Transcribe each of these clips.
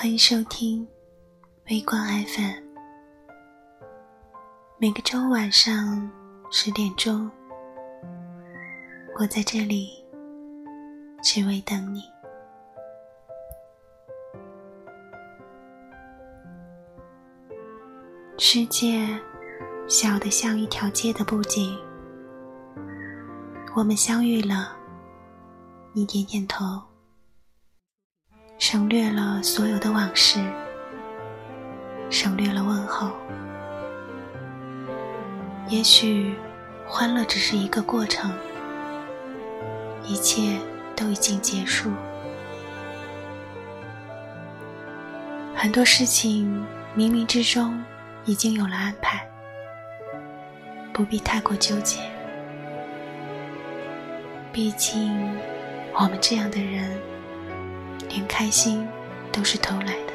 欢迎收听微光 FM，每个周晚上十点钟，我在这里只为等你。世界小得像一条街的布景，我们相遇了，你点点头。省略了所有的往事，省略了问候。也许，欢乐只是一个过程，一切都已经结束。很多事情冥冥之中已经有了安排，不必太过纠结。毕竟，我们这样的人。连开心都是偷来的，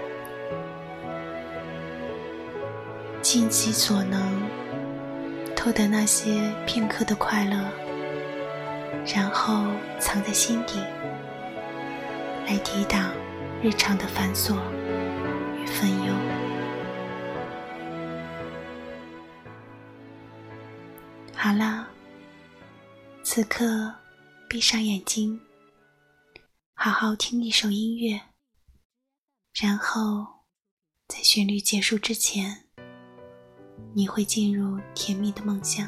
尽其所能偷得那些片刻的快乐，然后藏在心底，来抵挡日常的繁琐与纷忧。好啦，此刻闭上眼睛。好好听一首音乐，然后在旋律结束之前，你会进入甜蜜的梦乡。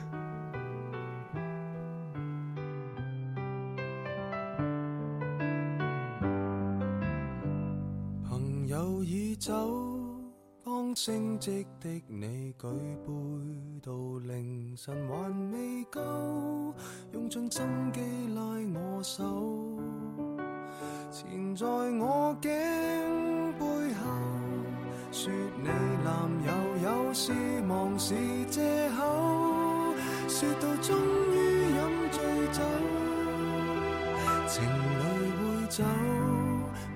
朋友已走，刚升职的你举杯到凌晨还未够，用尽心机拉我手。缠在我颈背后，说你男友有事忙是借口，说到终于饮醉酒，情侣会走，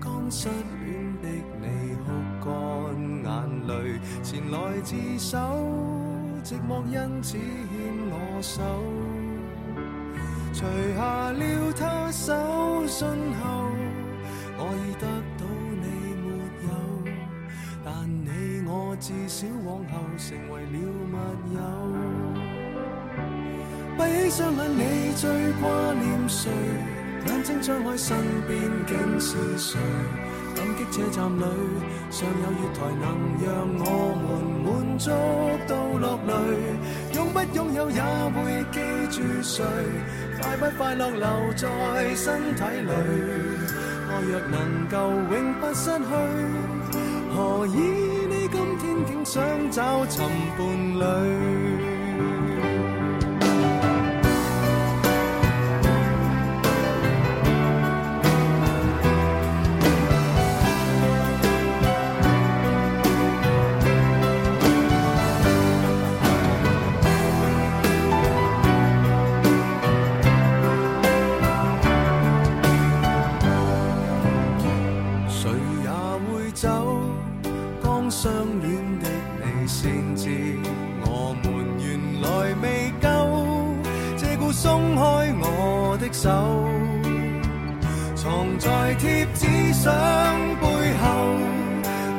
刚失恋的你哭干眼泪，前来自首，寂寞因此牵我手，除下了他手信后。至少往后成为了密友。闭起双眼，你最挂念谁？眼睛张开，身边竟是谁？感激车站里尚有月台，能让我们满足到落泪。拥不拥有也会记住谁？快不快乐留在身体里？爱若能够永不失去，何以今天竟想找寻伴侣。走相恋的你先知我们原来未够借故松开我的手藏在贴纸相背后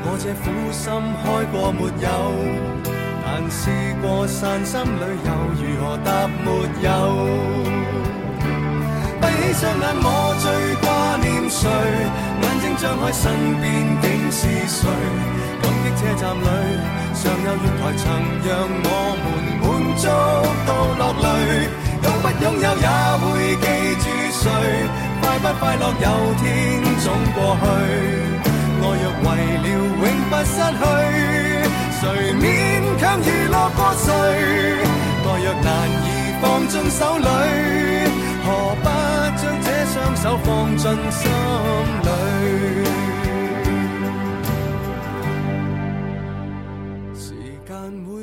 我这苦心开过没有但试过散心旅游如何答没有？闭起双眼我最挂念谁眼睛张开身边竟是谁？感激车站里尚有月台，曾让我们满足到落泪。拥不拥有也会记住谁？快不快乐有天总过去。爱若为了永不失去，谁勉强娱乐过谁？爱若难以放进手里，何不将这双手放进心里？